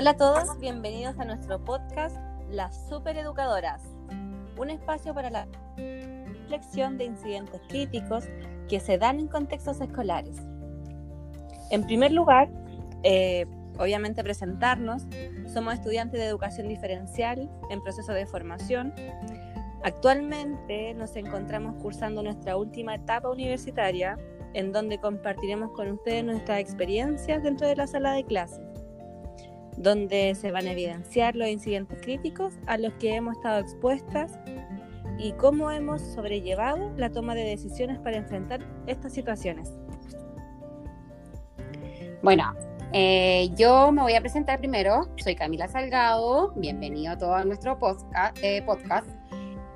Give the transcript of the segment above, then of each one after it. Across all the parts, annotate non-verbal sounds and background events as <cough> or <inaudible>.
Hola a todos, bienvenidos a nuestro podcast Las Supereducadoras, un espacio para la reflexión de incidentes críticos que se dan en contextos escolares. En primer lugar, eh, obviamente presentarnos, somos estudiantes de educación diferencial en proceso de formación. Actualmente nos encontramos cursando nuestra última etapa universitaria, en donde compartiremos con ustedes nuestras experiencias dentro de la sala de clases donde se van a evidenciar los incidentes críticos a los que hemos estado expuestas y cómo hemos sobrellevado la toma de decisiones para enfrentar estas situaciones. Bueno, eh, yo me voy a presentar primero. Soy Camila Salgado. Bienvenido a todo nuestro podcast. Eh, podcast.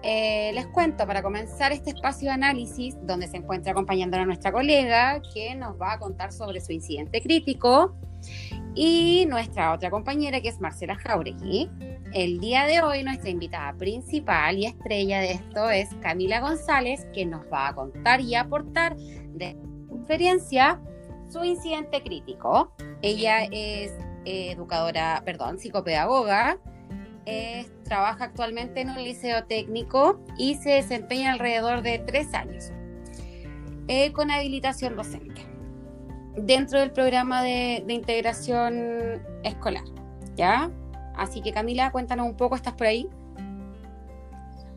Eh, les cuento para comenzar este espacio de análisis donde se encuentra acompañando a nuestra colega que nos va a contar sobre su incidente crítico y nuestra otra compañera que es Marcela Jauregui. El día de hoy nuestra invitada principal y estrella de esto es Camila González, que nos va a contar y aportar de experiencia su incidente crítico. Ella es educadora, perdón, psicopedagoga, trabaja actualmente en un liceo técnico y se desempeña alrededor de tres años eh, con habilitación docente dentro del programa de, integración escolar, ¿ya? Así que Camila, cuéntanos un poco, ¿estás por ahí?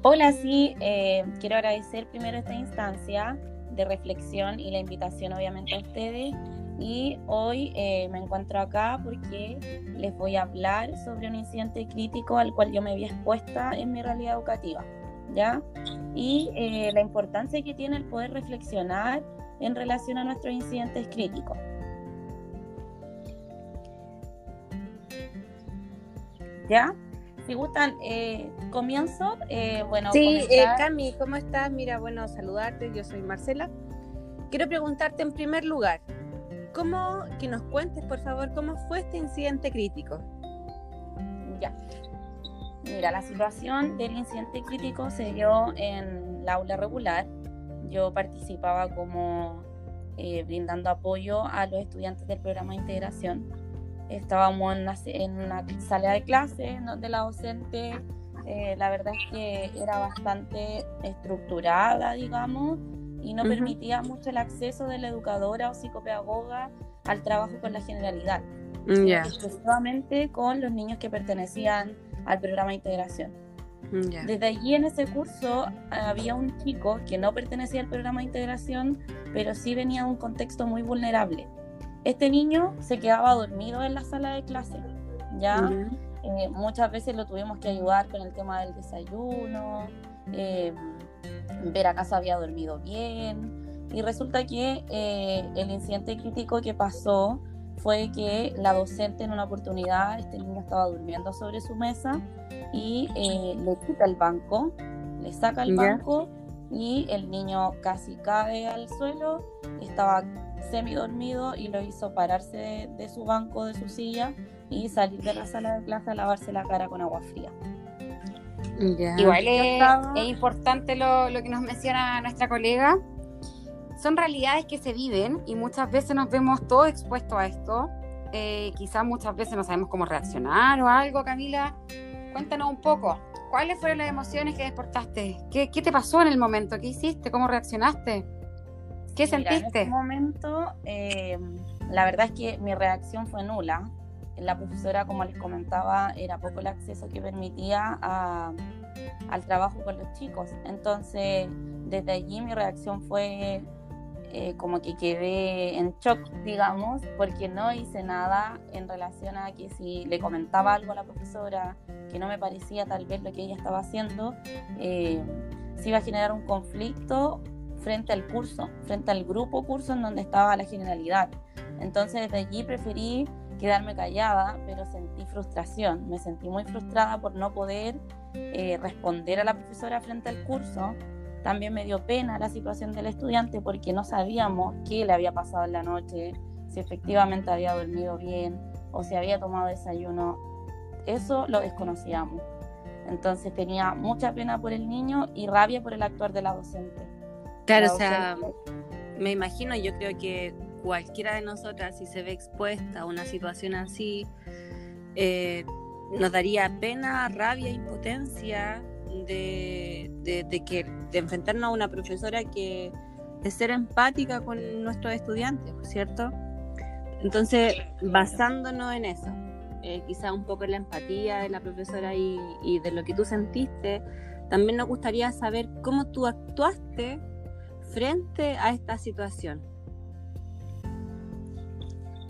Hola, sí, eh, quiero agradecer primero esta instancia de reflexión y la invitación obviamente a ustedes. Y hoy eh, me encuentro acá porque les voy a hablar sobre un incidente crítico al cual yo me vi expuesta en mi realidad educativa, ¿ya? Y eh, la importancia que tiene el poder reflexionar en relación a nuestros incidentes críticos. ¿Ya? Si gustan, eh, comienzo. Eh, bueno, sí, eh, Cami, ¿cómo estás? Mira, bueno, saludarte. Yo soy Marcela. Quiero preguntarte en primer lugar, ¿cómo, que nos cuentes, por favor, cómo fue este incidente crítico? Ya. Mira, la situación del incidente crítico se dio en la aula regular yo participaba como eh, brindando apoyo a los estudiantes del programa de integración. Estábamos en una, sala de clase donde la docente, eh, la verdad es que era bastante estructurada, digamos, y no permitía mucho el acceso de la educadora o psicopedagoga al trabajo con la generalidad, exclusivamente con los niños que pertenecían al programa de integración. Desde allí en ese curso había un chico que no pertenecía al programa de integración, pero sí venía de un contexto muy vulnerable. Este niño se quedaba dormido en la sala de clase, ¿ya? Eh, muchas veces lo tuvimos que ayudar con el tema del desayuno, eh, ver acaso había dormido bien, y resulta que eh, el incidente crítico que pasó fue que la docente en una oportunidad, este niño estaba durmiendo sobre su mesa y eh, le quita el banco, le saca el banco y el niño casi cae al suelo, estaba semi dormido y lo hizo pararse de, su banco, de su silla y salir de la sala de clase a lavarse la cara con agua fría. Igual es, importante lo, lo que nos menciona nuestra colega, son realidades que se viven y muchas veces nos vemos todos expuestos a esto. Eh, quizás muchas veces no sabemos cómo reaccionar o algo, Camila. Cuéntanos un poco, ¿cuáles fueron las emociones que despertaste? ¿Qué, qué te pasó en el momento? ¿Qué hiciste? ¿Cómo reaccionaste? ¿Qué sentiste? En ese momento, eh, la verdad es que mi reacción fue nula. La profesora, como les comentaba, era poco el acceso que permitía al trabajo con los chicos. Entonces, desde allí mi reacción fue eh, como que quedé en shock, digamos, porque no hice nada en relación a que si le comentaba algo a la profesora que no me parecía tal vez lo que ella estaba haciendo, eh, se iba a generar un conflicto frente al curso, frente al grupo curso en donde estaba la generalidad. Entonces desde allí preferí quedarme callada, pero sentí frustración, me sentí muy frustrada por no poder eh, responder a la profesora frente al curso también me dio pena la situación del estudiante porque no sabíamos qué le había pasado en la noche, si efectivamente había dormido bien o si había tomado desayuno. Eso lo desconocíamos. Entonces tenía mucha pena por el niño y rabia por el actuar de la docente. Claro, o sea, me imagino, yo creo que cualquiera de nosotras, si se ve expuesta a una situación así, eh, nos daría pena, rabia, impotencia de, de, que, de enfrentarnos a una profesora que de ser empática con nuestros estudiantes, ¿cierto? Entonces, basándonos en eso, eh, quizá un poco en la empatía de la profesora y, y, de lo que tú sentiste, también nos gustaría saber cómo tú actuaste frente a esta situación.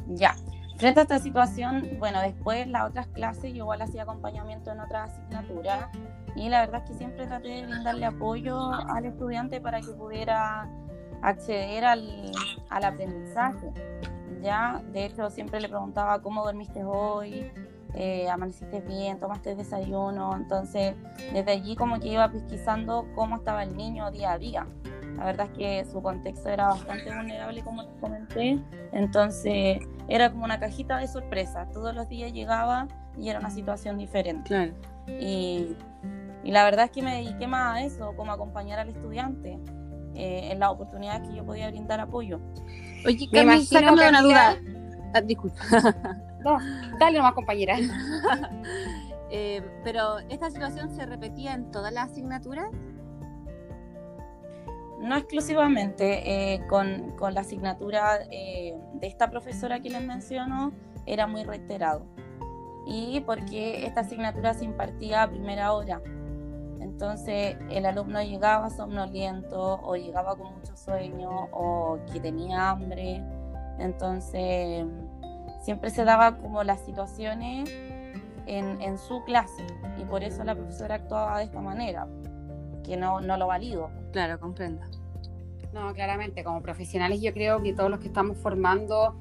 Ya, frente a esta situación, bueno, después las otras clases yo igual hacía acompañamiento en otras asignaturas y la verdad es que siempre traté de brindarle apoyo al estudiante para que pudiera acceder al, al aprendizaje. Ya, de hecho, siempre le preguntaba cómo dormiste hoy, eh, amaneciste bien, tomaste desayuno. Entonces, desde allí como que iba pesquisando cómo estaba el niño día a día. La verdad es que su contexto era bastante vulnerable, como les comenté. Entonces, era como una cajita de sorpresa. Todos los días llegaba y era una situación diferente. Claro. Y, y la verdad es que me dediqué más a eso, como acompañar al estudiante. Eh, en las oportunidades que yo podía brindar apoyo. Oye, Carmen, sácame una duda. Ah, disculpa. <laughs> No, dale nomás, compañera. <laughs> Eh, pero, ¿esta situación se repetía en todas las asignaturas? No exclusivamente. Eh, con, con, la asignatura de esta profesora que les menciono, era muy reiterado. Y porque esta asignatura se impartía a primera hora. Entonces el alumno llegaba somnoliento o llegaba con mucho sueño o que tenía hambre. Entonces siempre se daba como las situaciones en, su clase y por eso la profesora actuaba de esta manera, que no, no lo valido. Claro, comprendo. No, claramente, como profesionales yo creo que todos los que estamos formando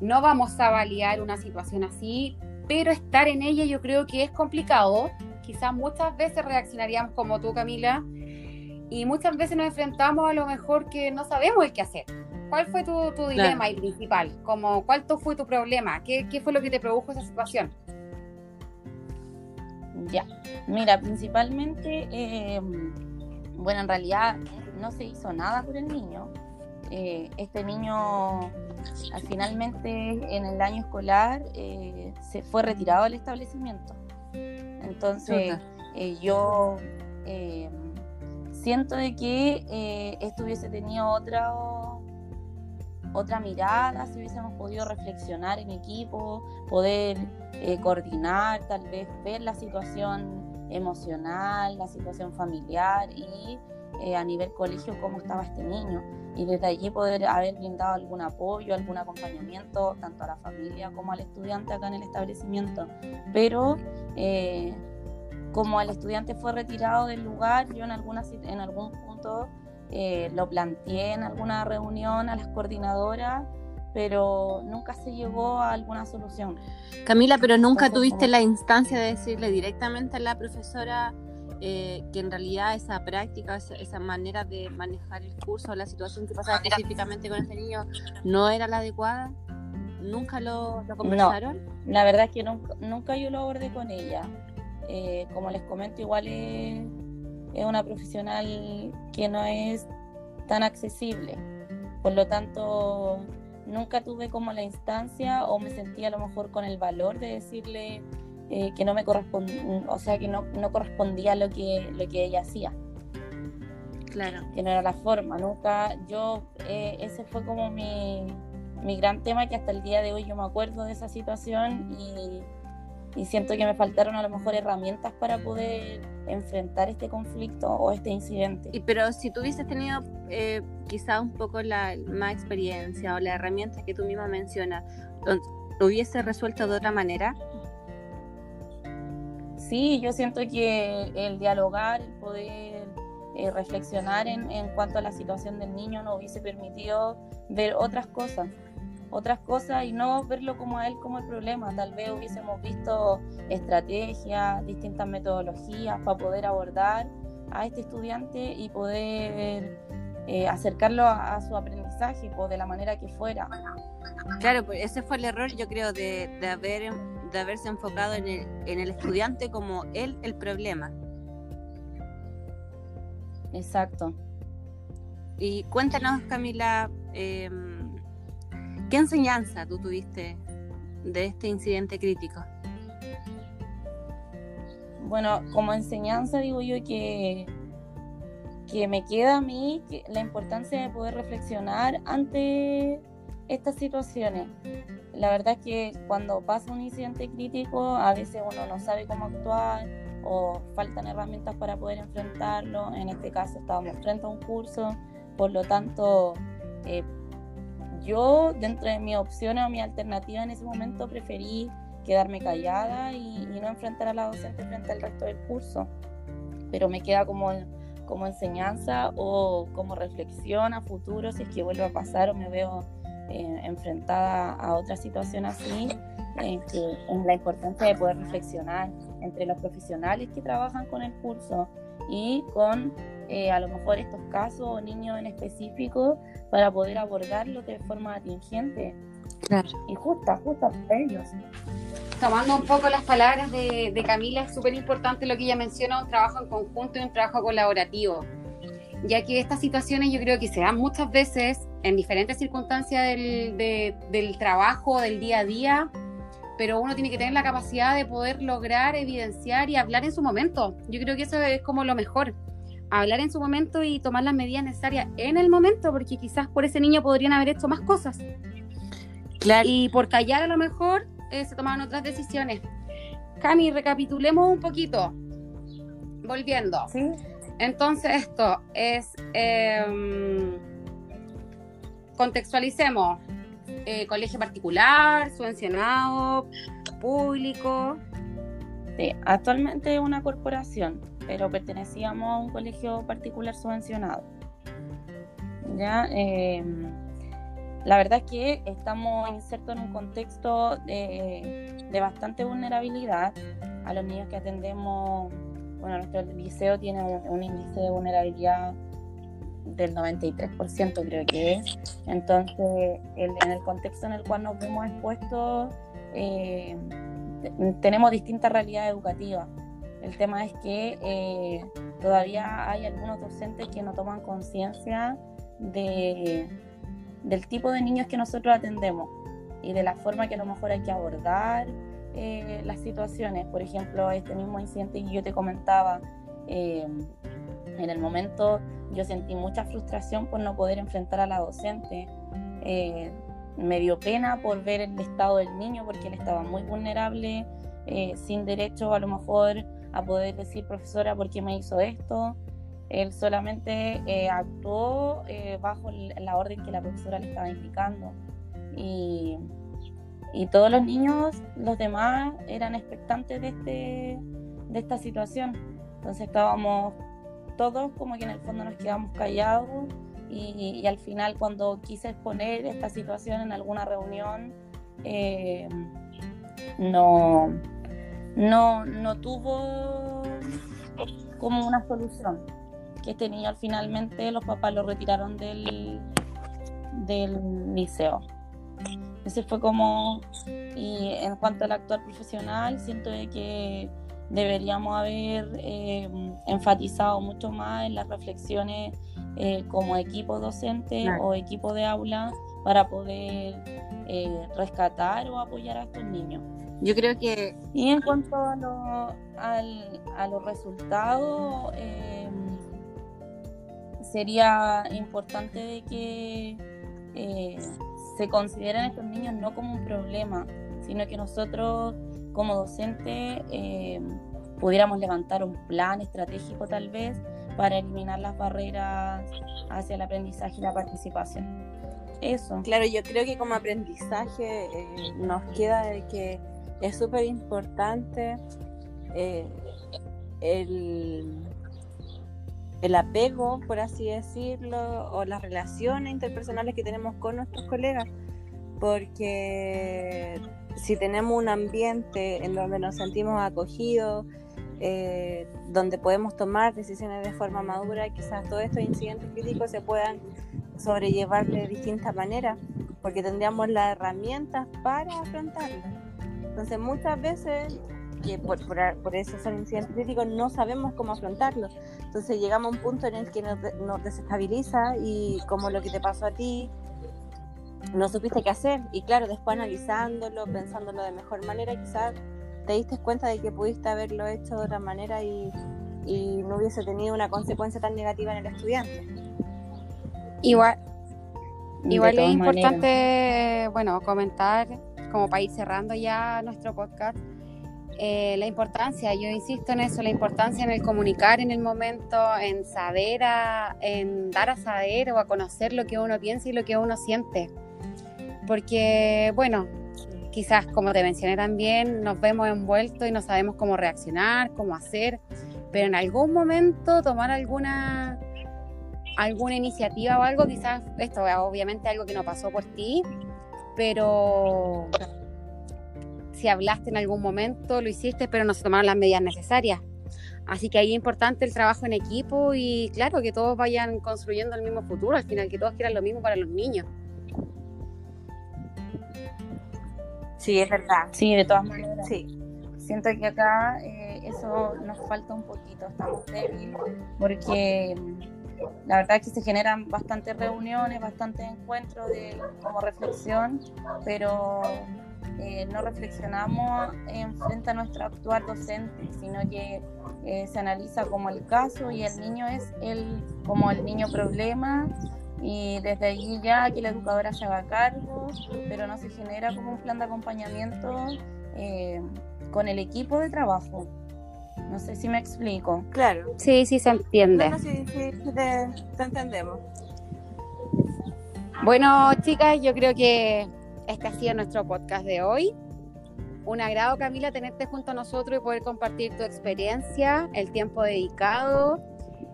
no vamos a validar una situación así, pero estar en ella yo creo que es complicado quizás muchas veces reaccionaríamos como tú, Camila, y muchas veces nos enfrentamos a lo mejor que no sabemos el qué hacer. ¿Cuál fue tu, dilema principal? Como, ¿Cuál fue tu problema? ¿Qué, ¿Qué, fue lo que te produjo esa situación? Ya, mira, principalmente, eh, bueno, en realidad no se hizo nada por el niño. Eh, este niño finalmente en el año escolar eh, se fue retirado del establecimiento. Entonces, eh, yo eh, siento de que eh, esto hubiese tenido otra, otra mirada, si hubiésemos podido reflexionar en equipo, poder coordinar, tal vez ver la situación emocional, la situación familiar y a nivel colegio cómo estaba este niño y desde allí poder haber brindado algún apoyo, algún acompañamiento tanto a la familia como al estudiante acá en el establecimiento. Pero eh, como el estudiante fue retirado del lugar, yo en, alguna, en algún punto eh, lo planteé en alguna reunión a las coordinadoras, pero nunca se llegó a alguna solución. Camila, pero nunca tuviste la instancia de decirle directamente a la profesora eh, que en realidad esa práctica, esa, manera de manejar el curso, la situación que pasaba específicamente con este niño, no era la adecuada? ¿Nunca lo, conversaron? la verdad es que nunca, nunca yo lo abordé con ella. Eh, como les comento, igual es, es, una profesional que no es tan accesible. Por lo tanto, nunca tuve como la instancia o me sentía a lo mejor con el valor de decirle eh, que no me correspondía, o sea, que no, no correspondía a lo que, lo que ella hacía. Claro. Que no era la forma, nunca, yo, eh, ese fue como mi, mi gran tema que hasta el día de hoy yo me acuerdo de esa situación y, y siento que me faltaron a lo mejor herramientas para poder enfrentar este conflicto o este incidente. Y pero si tú hubieses tenido eh, quizá un poco la más experiencia o la herramienta que tú misma mencionas, ¿lo hubiese resuelto de otra manera? sí, yo siento que el dialogar, el poder eh, reflexionar en, en, cuanto a la situación del niño nos hubiese permitido ver otras cosas, otras cosas y no verlo como a él como el problema. Tal vez hubiésemos visto estrategias, distintas metodologías para poder abordar a este estudiante y poder eh, acercarlo a, su aprendizaje pues, de la manera que fuera. Claro, pues ese fue el error, yo creo, de, de haber de haberse enfocado en el, en el estudiante como él el problema. Exacto. Y cuéntanos, Camila, em, ¿qué enseñanza tú tuviste de este incidente crítico? bueno, como enseñanza digo yo que, que me queda a mí la importancia de poder reflexionar ante estas situaciones. La verdad es que cuando pasa un incidente crítico, a veces uno no sabe cómo actuar o faltan herramientas para poder enfrentarlo. En este caso estábamos frente a un curso, por lo tanto, eh, yo dentro de mis opciones o mi alternativa en ese momento preferí quedarme callada y, no enfrentar a la docente frente al resto del curso. Pero me queda como, como enseñanza o como reflexión a futuro si es que vuelve a pasar o me veo eh, enfrentada a otra situación así, en, en la importancia de poder reflexionar entre los profesionales que trabajan con el curso y con eh, a lo mejor estos casos o niños en específico para poder abordarlos de forma atingente y justa, justa para ellos. Tomando un poco las palabras de, de Camila, es súper importante lo que ella menciona, un trabajo en conjunto y un trabajo colaborativo, ya que estas situaciones yo creo que se dan muchas veces en diferentes circunstancias del, del trabajo, del día a día, pero uno tiene que tener la capacidad de poder lograr evidenciar y hablar en su momento. Yo creo que eso es como lo mejor. Hablar en su momento y tomar las medidas necesarias en el momento, porque quizás por ese niño podrían haber hecho más cosas. Claro. Y por callar a lo mejor eh, se tomaban otras decisiones. Cami, recapitulemos un poquito. Volviendo. ¿Sí? Entonces esto es... Em, contextualicemos eh, colegio particular, subvencionado, público. Sí, actualmente es una corporación, pero pertenecíamos a un colegio particular subvencionado. Ya, em, la verdad es que estamos insertos en un contexto de, de, bastante vulnerabilidad. A los niños que atendemos, bueno, nuestro liceo tiene un índice de vulnerabilidad del 93% creo que es. Entonces, en el contexto en el cual nos vemos expuestos, eh, tenemos distintas realidades educativas. El tema es que eh, todavía hay algunos docentes que no toman conciencia de, del tipo de niños que nosotros atendemos y de la forma que a lo mejor hay que abordar eh, las situaciones. Por ejemplo, este mismo incidente que yo te comentaba, en el momento yo sentí mucha frustración por no poder enfrentar a la docente. Eh, me dio pena por ver el estado del niño porque él estaba muy vulnerable, eh, sin derecho a lo mejor a poder decir, profesora, ¿por qué me hizo esto? Él solamente eh, actuó bajo la orden que la profesora le estaba indicando. Y, y, todos los niños, los demás, eran expectantes de, este, de esta situación. Entonces estábamos todos como que en el fondo nos quedamos callados y, al final cuando quise exponer esta situación en alguna reunión eh, no, no, no tuvo como una solución. Que este niño finalmente los papás lo retiraron del, del liceo. Ese fue como, y en cuanto al actual profesional, siento de que deberíamos haber eh, enfatizado mucho más en las reflexiones eh, como equipo docente o equipo de aula para poder eh, rescatar o apoyar a estos niños. Yo creo que... Y en cuanto a, lo, a los resultados, sería importante de que se consideren estos niños no como un problema, sino que nosotros como docente eh, pudiéramos levantar un plan estratégico tal vez para eliminar las barreras hacia el aprendizaje y la participación. Eso. Claro, yo creo que como aprendizaje eh, nos queda de que es súper importante eh, el, el apego, por así decirlo, o las relaciones interpersonales que tenemos con nuestros colegas, porque si tenemos un ambiente en donde nos sentimos acogidos, eh, donde podemos tomar decisiones de forma madura, quizás todos estos incidentes críticos se puedan sobrellevar de distintas maneras, porque tendríamos las herramientas para afrontarlos. Entonces muchas veces, que por, por, eso son incidentes críticos, no sabemos cómo afrontarlos. Entonces llegamos a un punto en el que nos, nos desestabiliza y como lo que te pasó a ti, no supiste qué hacer. Y claro, después analizándolo, pensándolo de mejor manera, quizás te diste cuenta de que pudiste haberlo hecho de otra manera y, y no hubiese tenido una consecuencia tan negativa en el estudiante. Igual, igual es importante, bueno, comentar, como para ir cerrando ya nuestro podcast, eh, la importancia, yo insisto en eso, la importancia en el comunicar en el momento, en saber, a- en dar a saber o a conocer lo que uno piensa y lo que uno siente. Porque, bueno, quizás como te mencioné también, nos vemos envueltos y no sabemos cómo reaccionar, cómo hacer, pero en algún momento tomar alguna alguna iniciativa o algo, quizás esto es obviamente algo que no pasó por ti, pero si hablaste en algún momento, lo hiciste, pero no se tomaron las medidas necesarias. Así que ahí es importante el trabajo en equipo y claro, que todos vayan construyendo el mismo futuro, al final que todos quieran lo mismo para los niños. Sí, es verdad. Sí, de todas maneras. Sí, Siento que acá eh, eso nos falta un poquito, estamos débiles, porque la verdad es que se generan bastantes reuniones, bastantes encuentros de, como reflexión, pero eh, no reflexionamos en frente a nuestro actual docente, sino que eh, se analiza como el caso y el niño es el, como el niño problema y desde allí ya que la educadora se haga cargo, pero no se genera como un plan de acompañamiento eh, con el equipo de trabajo. No sé si me explico. claro. Sí, sí se entiende. No, no, sí, sí, sí te, te entendemos. Bueno, chicas, yo creo que este ha sido nuestro podcast de hoy. Un agrado, Camila, tenerte junto a nosotros y poder compartir tu experiencia, el tiempo dedicado.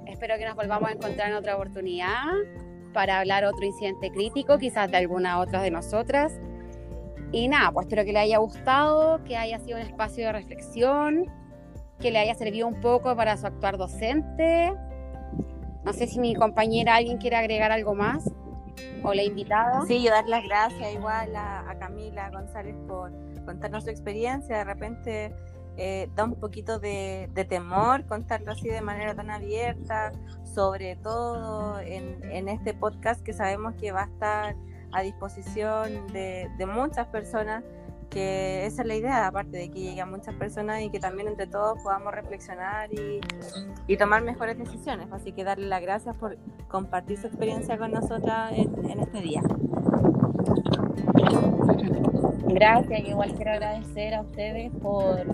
Espero que nos volvamos a encontrar en otra oportunidad para hablar otro incidente crítico, quizás de alguna otra de nosotras. Y nada, pues espero que le haya gustado, que haya sido un espacio de reflexión, que le haya servido un poco para su actuar docente. No sé si mi compañera, alguien quiere agregar algo más o la invitada. Sí, yo dar las gracias igual a, Camila González por contarnos su experiencia. De repente eh, da un poquito de, temor contarlo así de manera tan abierta, sobre todo en, este podcast que sabemos que va a estar a disposición de muchas personas, que esa es la idea, aparte de que llegue a muchas personas y que también entre todos podamos reflexionar y, y tomar mejores decisiones. Así que darle las gracias por compartir su experiencia con nosotras en, en este día. Gracias, igual quiero agradecer a ustedes por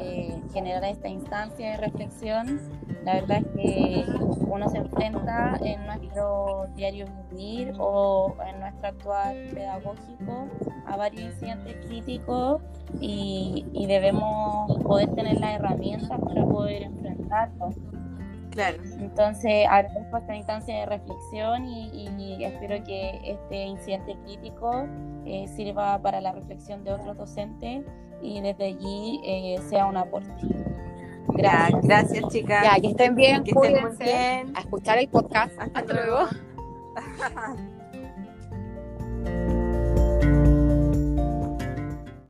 eh, generar esta instancia de reflexión. La verdad es que uno se enfrenta en nuestro diario vivir o en nuestro actual pedagógico a varios incidentes críticos y, y debemos poder tener las herramientas para poder enfrentarlos. Claro. Entonces, agradezco esta instancia de reflexión y, y espero que este incidente crítico eh, sirva para la reflexión de otros docentes y desde allí eh, sea un aporte. Gracias, gracias chicas. Ya, que estén bien, Que estén muy bien. A escuchar el podcast. Hasta Hasta luego. luego. <laughs>